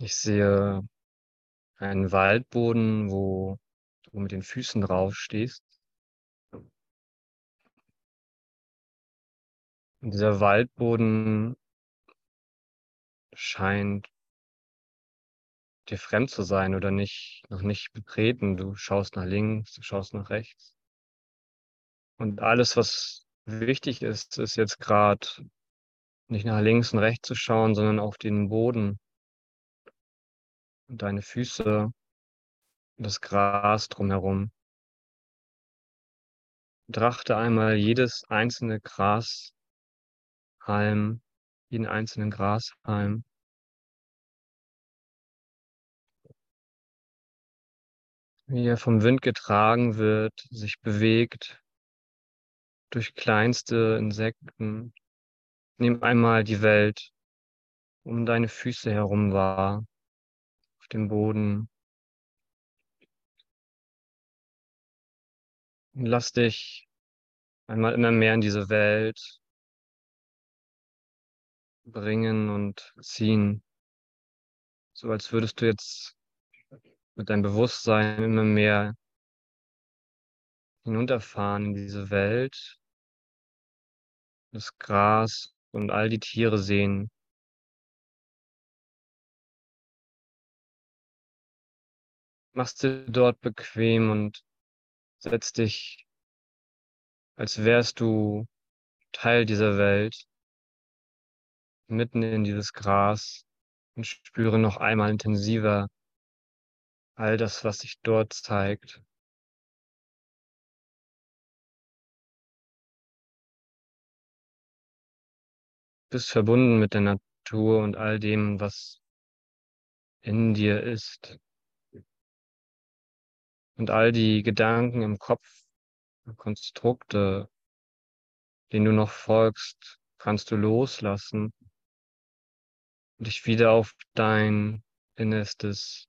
Ich sehe einen Waldboden, wo du mit den Füßen drauf stehst. Und dieser Waldboden scheint dir fremd zu sein oder nicht noch nicht betreten. Du schaust nach links, du schaust nach rechts. Und alles, was wichtig ist, ist jetzt grad nicht nach links und rechts zu schauen, sondern auf den Boden deine Füße und das Gras drumherum. Betrachte einmal jedes einzelne Grashalm, jeden einzelnen Grashalm. Wie er vom Wind getragen wird, sich bewegt durch kleinste Insekten. Nimm einmal die Welt um deine Füße herum wahr, dem Boden. Und lass dich einmal immer mehr in diese Welt bringen und ziehen. So als würdest du jetzt mit deinem Bewusstsein immer mehr hinunterfahren in diese Welt, das Gras und all die Tiere sehen. Mach's dir dort bequem und setz dich, als wärst du Teil dieser Welt, mitten in dieses Gras und spüre noch einmal intensiver all das, was sich dort zeigt. Bist verbunden mit der Natur und all dem, was in dir ist. Und all die Gedanken im Kopf, Konstrukte, denen du noch folgst, kannst du loslassen und dich wieder auf dein Innerstes,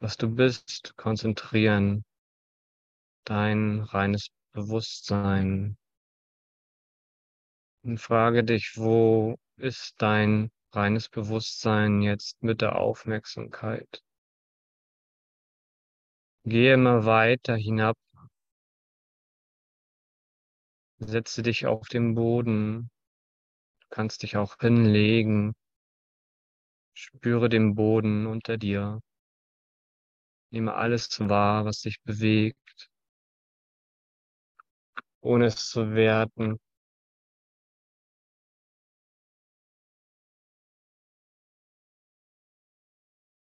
was du bist, konzentrieren, dein reines Bewusstsein. Und frage dich, wo ist dein reines Bewusstsein jetzt mit der Aufmerksamkeit? Gehe immer weiter hinab. Setze dich auf den Boden. Du kannst dich auch hinlegen. Spüre den Boden unter dir. Nehme alles wahr, was sich bewegt, ohne es zu werten.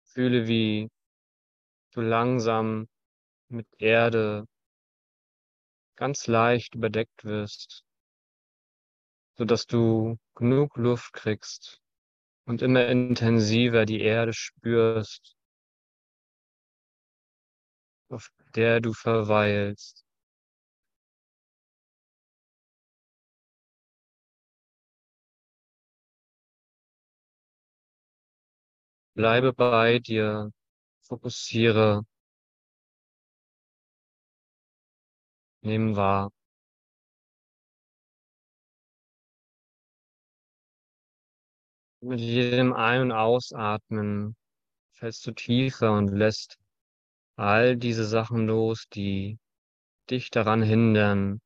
Fühle, wie du langsam mit Erde ganz leicht überdeckt wirst, so dass du genug Luft kriegst und immer intensiver die Erde spürst, auf der du verweilst. Bleibe bei dir, fokussiere, nimm wahr. Mit jedem Ein- und Ausatmen fällst du tiefer und lässt all diese Sachen los, die dich daran hindern,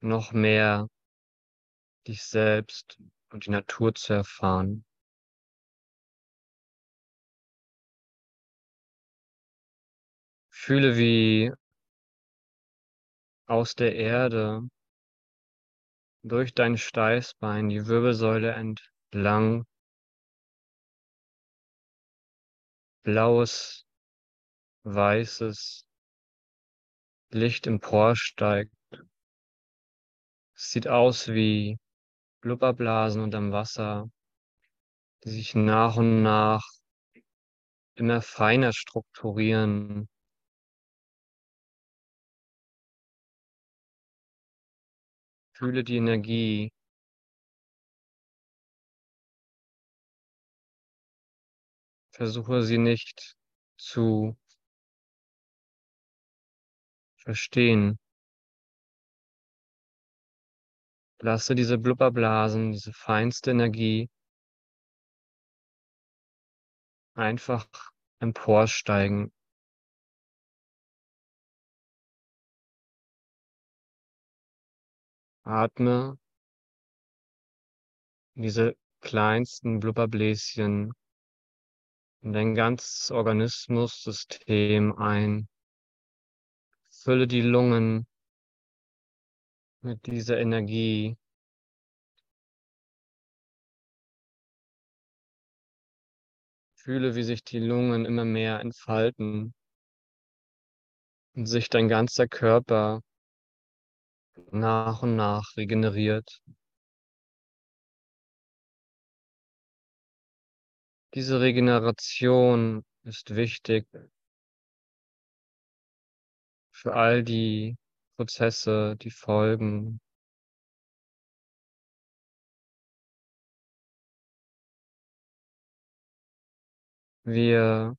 noch mehr dich selbst und die Natur zu erfahren. Fühle, wie aus der Erde durch dein Steißbein die Wirbelsäule entlang blaues, weißes Licht emporsteigt. Es sieht aus wie Blubberblasen unterm Wasser, die sich nach und nach immer feiner strukturieren. Fühle die Energie. Versuche sie nicht zu verstehen. Lasse diese Blubberblasen, diese feinste Energie einfach emporsteigen. Atme diese kleinsten Blubberbläschen in dein ganzes Organismussystem ein. Fülle die Lungen mit dieser Energie. Fühle, wie sich die Lungen immer mehr entfalten und sich dein ganzer Körper nach und nach regeneriert. Diese Regeneration ist wichtig für all die Prozesse, die folgen. Wir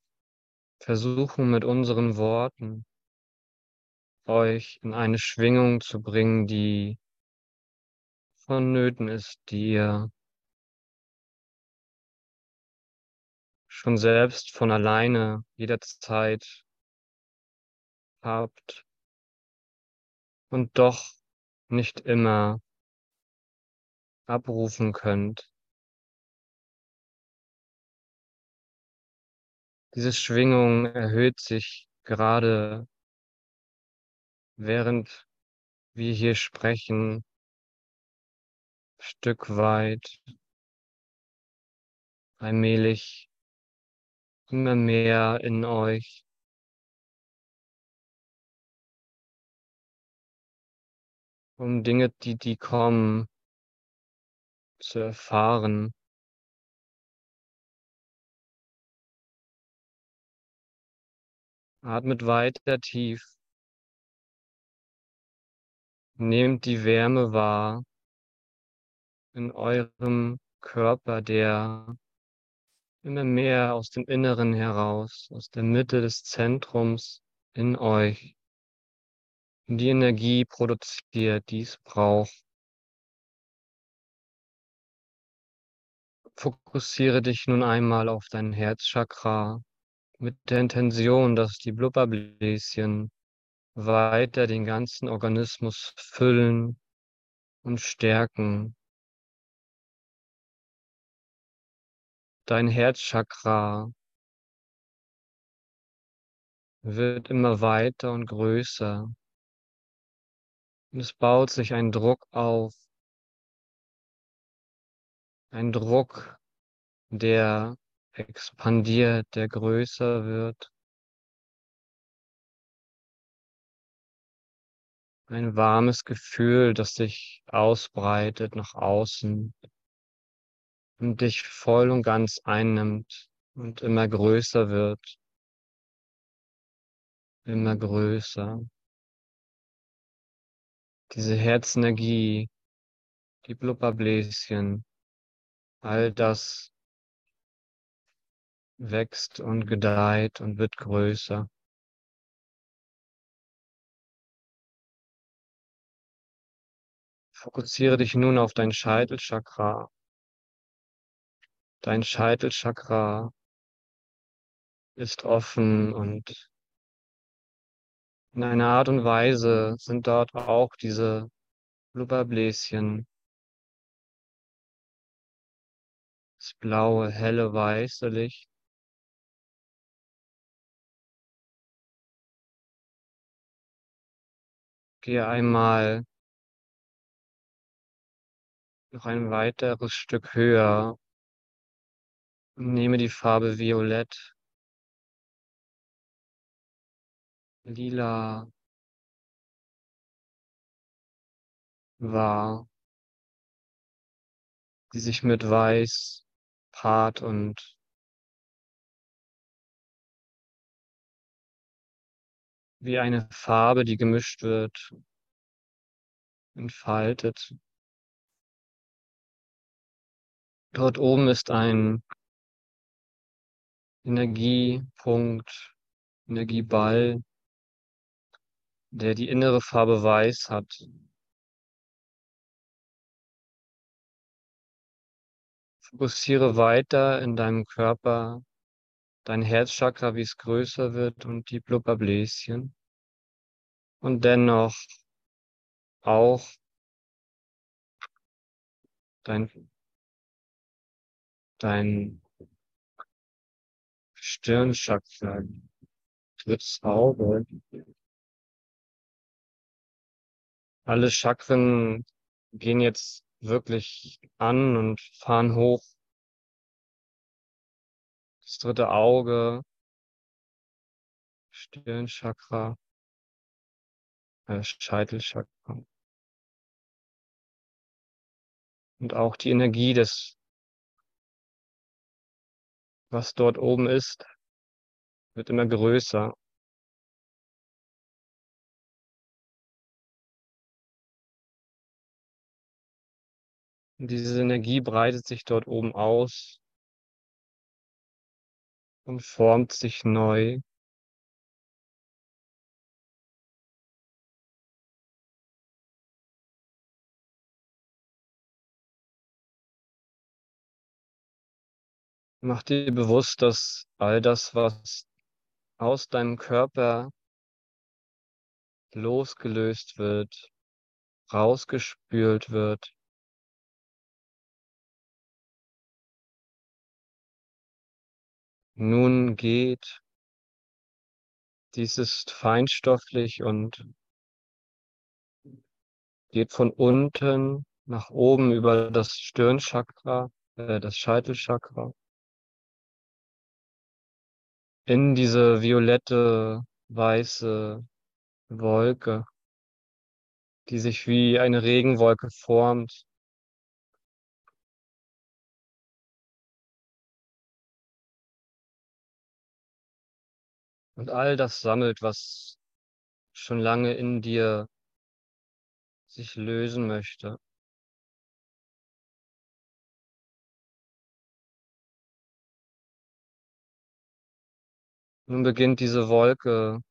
versuchen mit unseren Worten euch in eine Schwingung zu bringen, die vonnöten ist, die ihr schon selbst von alleine jederzeit habt und doch nicht immer abrufen könnt. Diese Schwingung erhöht sich gerade während wir hier sprechen, Stück weit, allmählich immer mehr in euch. Um Dinge, die, die kommen, zu erfahren. Atmet weiter tief. Nehmt die Wärme wahr in eurem Körper, der immer mehr aus dem Inneren heraus, aus der Mitte des Zentrums in euch die Energie produziert, die es braucht. Fokussiere dich nun einmal auf dein Herzchakra mit der Intention, dass die Blubberbläschen weiter den ganzen Organismus füllen und stärken. Dein Herzchakra wird immer weiter und größer. Und es baut sich ein Druck auf. Ein Druck, der expandiert, der größer wird. Ein warmes Gefühl, das sich ausbreitet nach außen und dich voll und ganz einnimmt und immer größer wird. Immer größer. Diese Herzenergie, die Blubberbläschen, all das wächst und gedeiht und wird größer. Fokussiere dich nun auf dein Scheitelchakra. Dein Scheitelchakra ist offen und in einer Art und Weise sind dort auch diese Blubberbläschen. Das blaue, helle, weiße Licht. Gehe einmal noch ein weiteres Stück höher. Und nehme die Farbe Violett, Lila. Wahr, die sich mit Weiß paart und wie eine Farbe, die gemischt wird, entfaltet. Dort oben ist ein Energiepunkt, Energieball, der die innere Farbe Weiß hat. Fokussiere weiter in deinem Körper dein Herzchakra, wie es größer wird und die Blubberbläschen. Und dennoch auch dein, dein Stirnchakra, drittes Auge. Alle Chakren gehen jetzt wirklich an und fahren hoch. Das dritte Auge, Stirnchakra, äh, Scheitelchakra. Und auch die Energie des, was dort oben ist, wird immer größer. Und diese Energie breitet sich dort oben aus und formt sich neu. Mach dir bewusst, dass all das, was aus deinem Körper losgelöst wird, rausgespült wird, nun geht. Dies ist feinstofflich und geht von unten nach oben über das Stirnchakra, äh, das Scheitelchakra in diese violette, weiße Wolke, die sich wie eine Regenwolke formt. Und all das sammelt, was schon lange in dir sich lösen möchte. Nun beginnt diese Wolke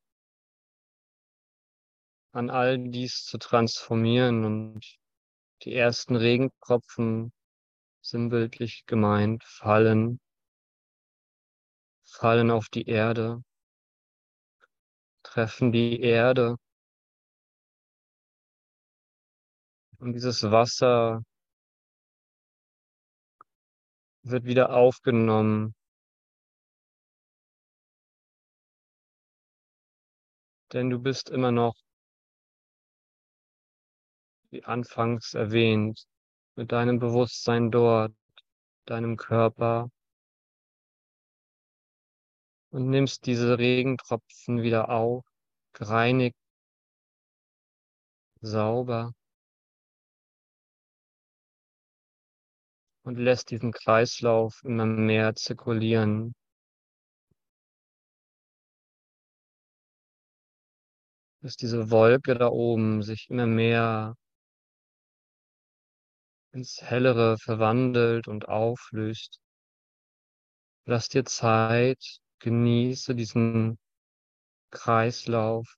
an all dies zu transformieren und die ersten Regentropfen sinnbildlich gemeint fallen, fallen auf die Erde, treffen die Erde. Und dieses Wasser wird wieder aufgenommen denn du bist immer noch, wie anfangs erwähnt, mit deinem Bewusstsein dort, deinem Körper und nimmst diese Regentropfen wieder auf, gereinigt, sauber und lässt diesen Kreislauf immer mehr zirkulieren. Dass diese Wolke da oben sich immer mehr ins Hellere verwandelt und auflöst. Lass dir Zeit, genieße diesen Kreislauf.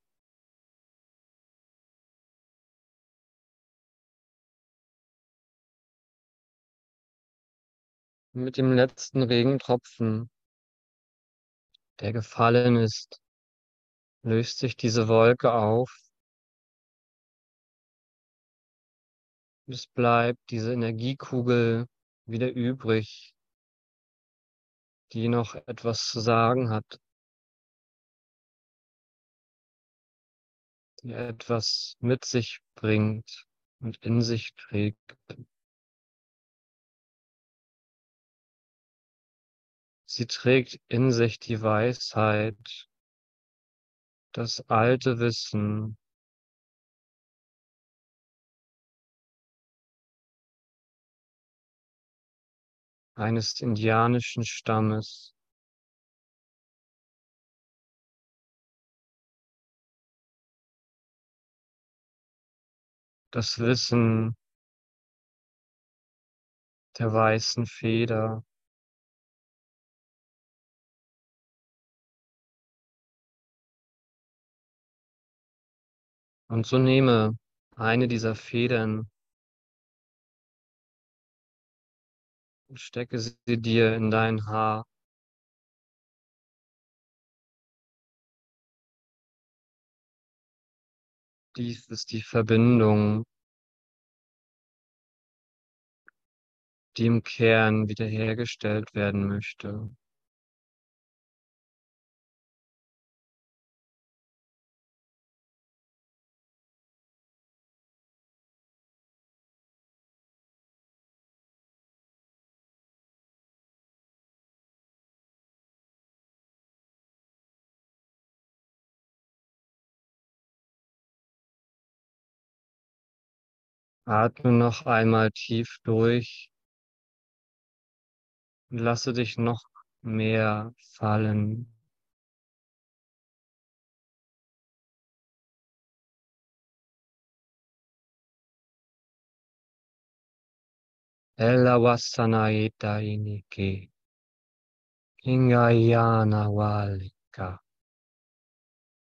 Mit dem letzten Regentropfen, der gefallen ist, löst sich diese Wolke auf. Es bleibt diese Energiekugel wieder übrig, die noch etwas zu sagen hat, die etwas mit sich bringt und in sich trägt. Sie trägt in sich die Weisheit, das alte Wissen eines indianischen Stammes. Das Wissen der weißen Feder. Und so nehme eine dieser Federn und stecke sie dir in dein Haar. Dies ist die Verbindung, die im Kern wiederhergestellt werden möchte. Atme noch einmal tief durch. Und lasse dich noch mehr fallen. Ella wasanaita inike. Ingayana walika.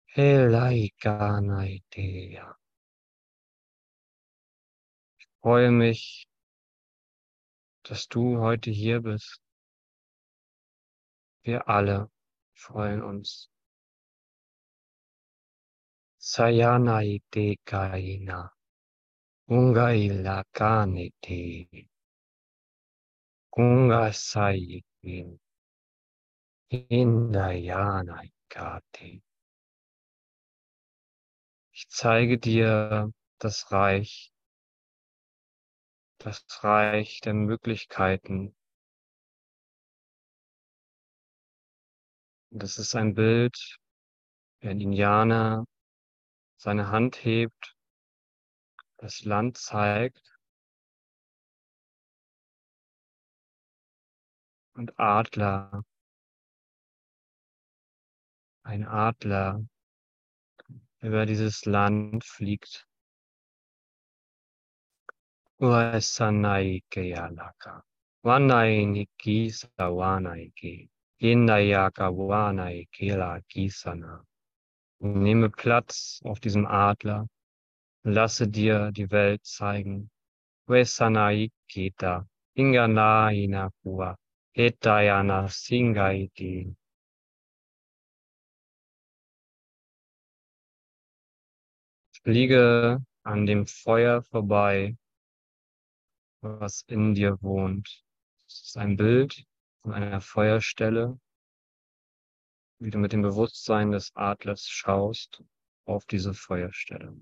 Helaikana idea. Ich freue mich, dass du heute hier bist. Wir alle freuen uns. Sayana ite kaina. Unga ila kanite. Unga sayikin. Indayana ikate. Ich zeige dir das Reich, das Reich der Möglichkeiten. Das ist ein Bild, wie ein Indianer seine Hand hebt, das Land zeigt und Adler, ein Adler über dieses Land fliegt. Uesanaike yalaka. Wanainiki sawanaike. Indayaka wanaike la kisana. Nehme Platz auf diesem Adler. Lasse dir die Welt zeigen. Wesanaiketa. Ingana inakua. Etayana singaiti. Fliege an dem Feuer vorbei, was in dir wohnt. Es ist ein Bild von einer Feuerstelle, wie du mit dem Bewusstsein des Adlers schaust auf diese Feuerstelle.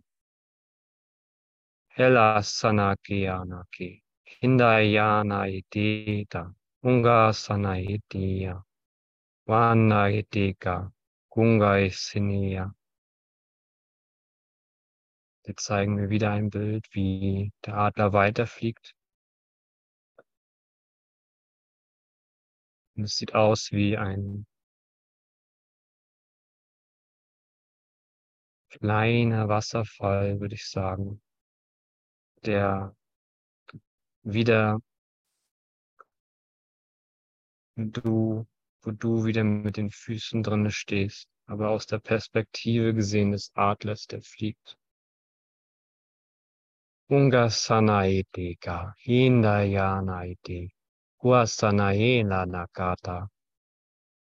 Hela sanakeanake, hindayana ideta, unga sanaitia, wana ideka, gunga isinia. Jetzt zeigen wir wieder ein Bild, wie der Adler weiterfliegt. Und es sieht aus wie ein kleiner Wasserfall, würde ich sagen, der wieder du, wo du wieder mit den Füßen drinne stehst, aber aus der Perspektive gesehen des Adlers, der fliegt. Ungasanaiteka, Hindayanaite, Guasanaena Nakata.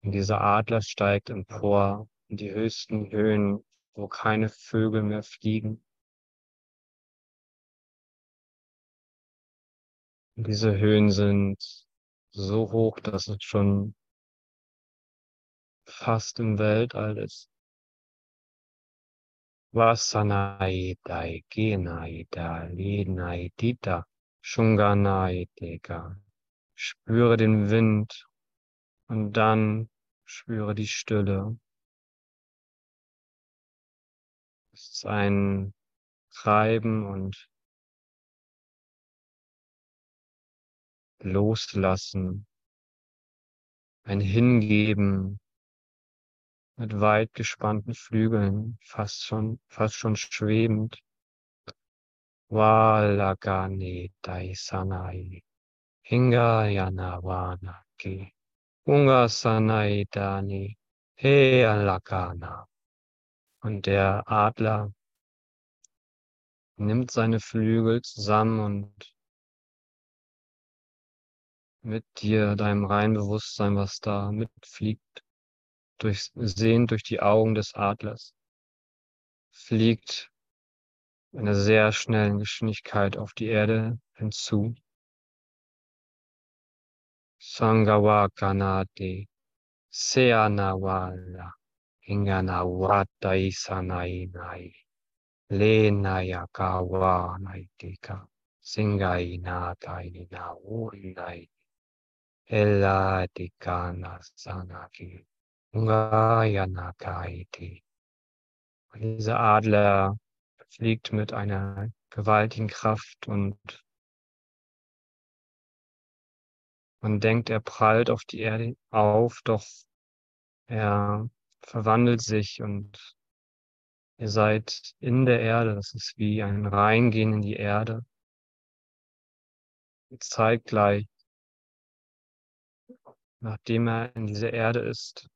Und dieser Adler steigt empor in die höchsten Höhen, wo keine Vögel mehr fliegen. Und diese Höhen sind so hoch, dass es schon fast im Weltall ist. Vasanaidai Genaida Lenaidita Shunganaideka. Spüre den Wind und dann spüre die Stille. Es ist ein Treiben und Loslassen, ein Hingeben mit weit gespannten Flügeln, fast schon, fast schon schwebend. Walagani Daisanai Hingayana Ki Ungasanai Dani He Alakana. Und der Adler nimmt seine Flügel zusammen und mit dir, deinem reinen Bewusstsein, was da mitfliegt, durchs Sehen durch die Augen des Adlers, fliegt einer sehr schnellen Geschwindigkeit auf die Erde hinzu. Sangawakanate Seanawala Hinganawata Isanainai Lenaya Kawa Naitika Singai Natai Naunai Elatikana Sanaki Ungayana Kaiti. Dieser Adler fliegt mit einer gewaltigen Kraft und man denkt, er prallt auf die Erde auf, doch er verwandelt sich und ihr seid in der Erde. Das ist wie ein Reingehen in die Erde. Zeitgleich, nachdem er in dieser Erde ist,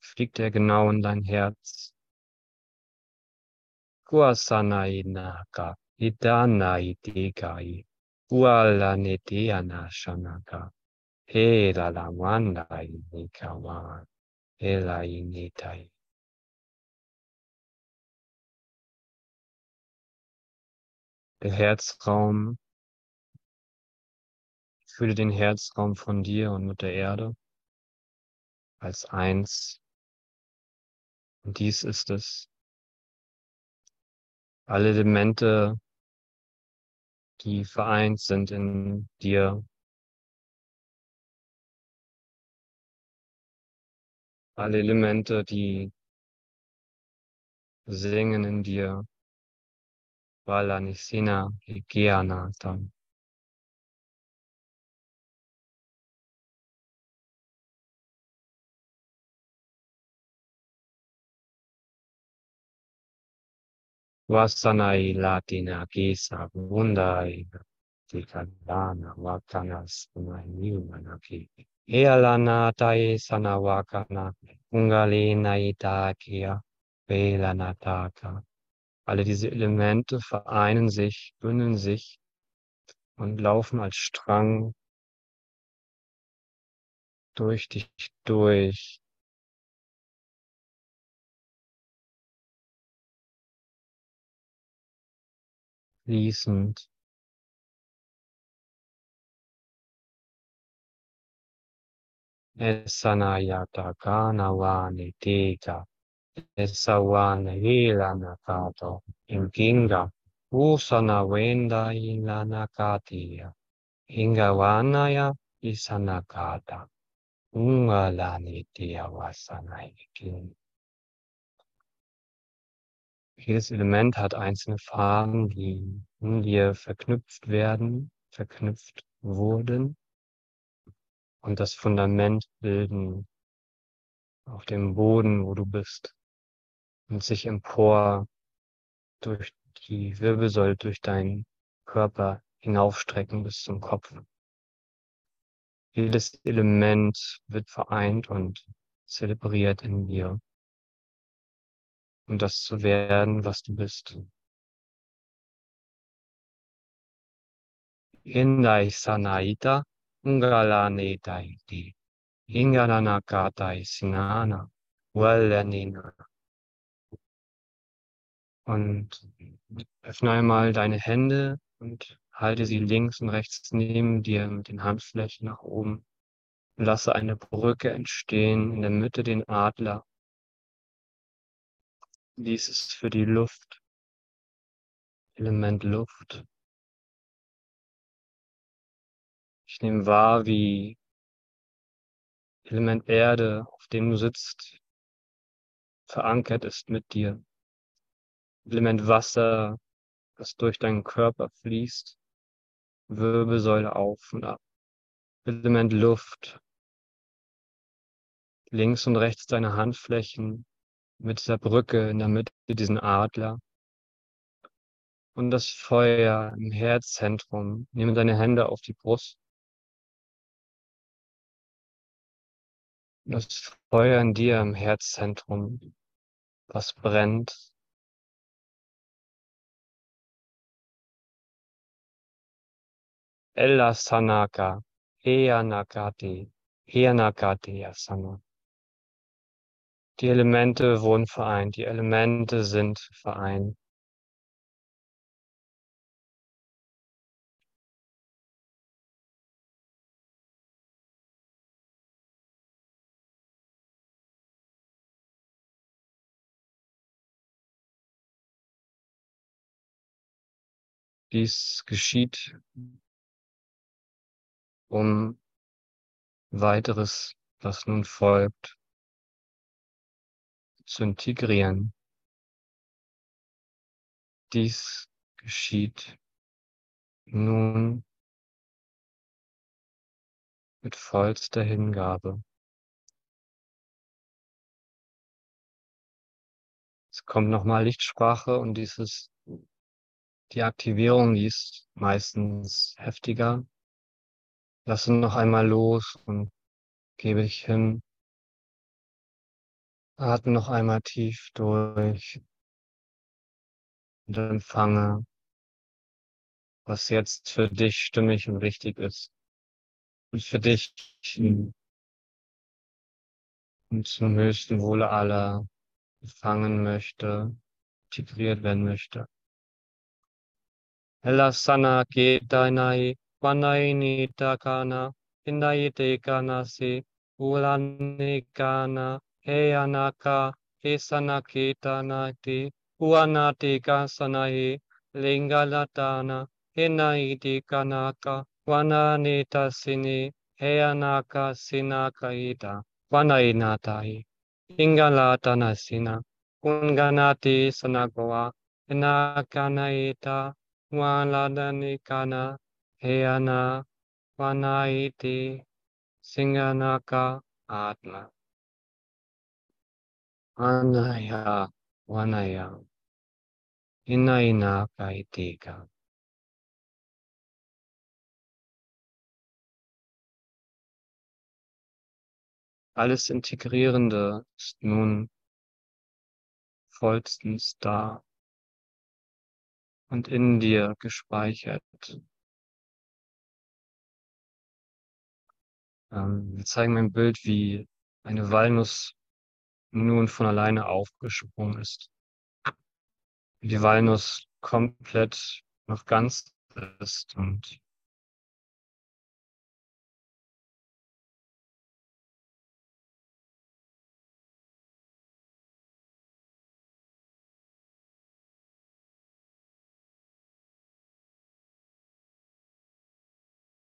fliegt er genau in dein Herz. Kuasanai naka, idanai degai, kuala nedeana shanaka, hela la wandai nikawan, hela initai. Der Herzraum, fühle den Herzraum von dir und mit der Erde als eins. Und dies ist es. Alle Elemente, die vereint sind in dir. Alle Elemente, die singen in dir. Valanisina Higyanata. Vasanai Latina Kisa Wundai Tikadana Wakanas Manaki Ealana Tai Sanawakana Ungalina Itakia Velanataka alle diese Elemente vereinen sich, bündeln sich und laufen als Strang durch dich durch. reasoned. E sana ia ta kāna wāne tētā, e sa wāne hīla nā u sana wenda i katia. inga wanaya ia i sana kāta, unga lāne tēa wāsana i. Jedes Element hat einzelne Farben, die in dir verknüpft werden, verknüpft wurden und das Fundament bilden auf dem Boden, wo du bist und sich empor durch die Wirbelsäule, durch deinen Körper hinaufstrecken bis zum Kopf. Jedes Element wird vereint und zelebriert in dir, um das zu werden, was du bist. Indai Sanaita Ungalane Daiti Ingananakatai Sinana Wallanina und öffne einmal deine Hände und halte sie links und rechts neben dir mit den Handflächen nach oben. Lasse eine Brücke entstehen, in der Mitte den Adler. Dies ist für die Luft, Element Luft. Ich nehme wahr, wie Element Erde, auf dem du sitzt, verankert ist mit dir. Element Wasser, das durch deinen Körper fließt, Wirbelsäule auf und ab. Element Luft, links und rechts deine Handflächen mit dieser Brücke in der Mitte, diesen Adler. Und das Feuer im Herzzentrum. Nehme deine Hände auf die Brust. Das Feuer in dir im Herzzentrum, was brennt, Ella Sanaka, Eanakati, Eanakati Asana. Die Elemente wurden vereint. Die Elemente sind vereint. Dies geschieht, um weiteres, was nun folgt, zu integrieren. Dies geschieht nun mit vollster Hingabe. Es kommt nochmal Lichtsprache und dieses, die Aktivierung, die ist meistens heftiger. Lasse noch einmal los und gebe ich hin. Atme noch einmal tief durch und empfange, was jetzt für dich stimmig und richtig ist. Und für dich und zum höchsten Wohle aller empfangen möchte, integriert werden möchte. Elasana ketanai wanaini takana indayite kanasi ulani kana he anaka, kesana ketana te, uana te he, lingalatana, henai te kanaka, wana neta sini, he anaka sinaka ita, wana sina, kunganati sanagoa, enakana ita, waladani kana, he ana, wana singanaka, atma. Anaya, wanaya, inaina kaitika. Alles Integrierende ist nun vollstens da und in dir gespeichert. Ähm, wir zeigen ein Bild, wie eine Walnuss nun von alleine aufgesprungen ist. Die Walnuss komplett noch ganz ist und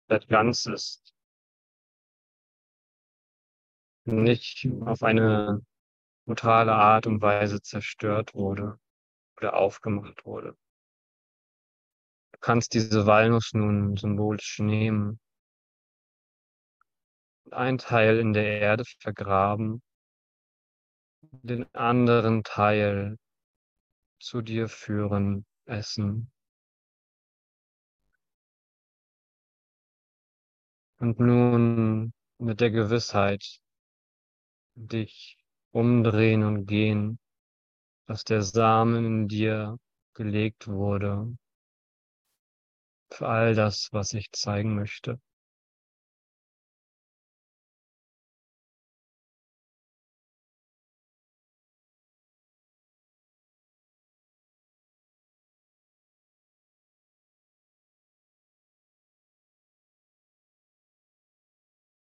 das Ganze ist. Nicht auf eine brutale Art und Weise zerstört wurde oder aufgemacht wurde. Du kannst diese Walnuss nun symbolisch nehmen und einen Teil in der Erde vergraben, den anderen Teil zu dir führen, essen. Und nun mit der Gewissheit dich umdrehen und gehen, dass der Samen in dir gelegt wurde für all das, was ich zeigen möchte.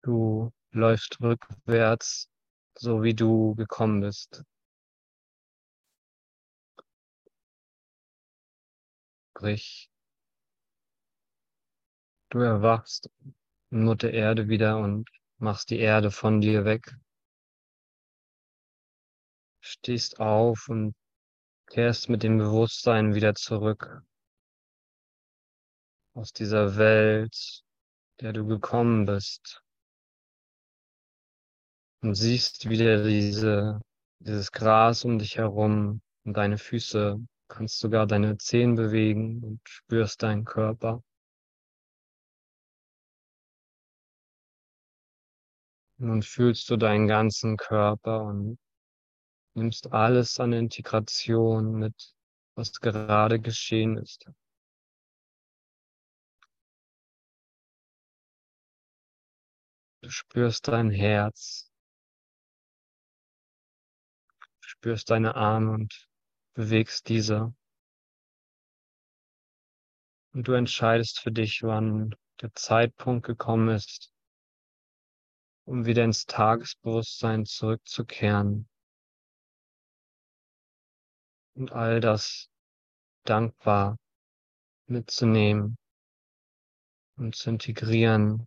Du läufst rückwärts, so wie du gekommen bist. Sprich, du erwachst Mutter Erde wieder und machst die Erde von dir weg. Stehst auf und kehrst mit dem Bewusstsein wieder zurück aus dieser Welt, der du gekommen bist und siehst wieder diese, dieses Gras um dich herum und deine Füße, kannst sogar deine Zehen bewegen und spürst deinen Körper. Nun fühlst du deinen ganzen Körper und nimmst alles an Integration mit, was gerade geschehen ist. Du spürst dein Herz, spürst deine Arme und bewegst diese. Und du entscheidest für dich, wann der Zeitpunkt gekommen ist, um wieder ins Tagesbewusstsein zurückzukehren. Und all das dankbar mitzunehmen und zu integrieren.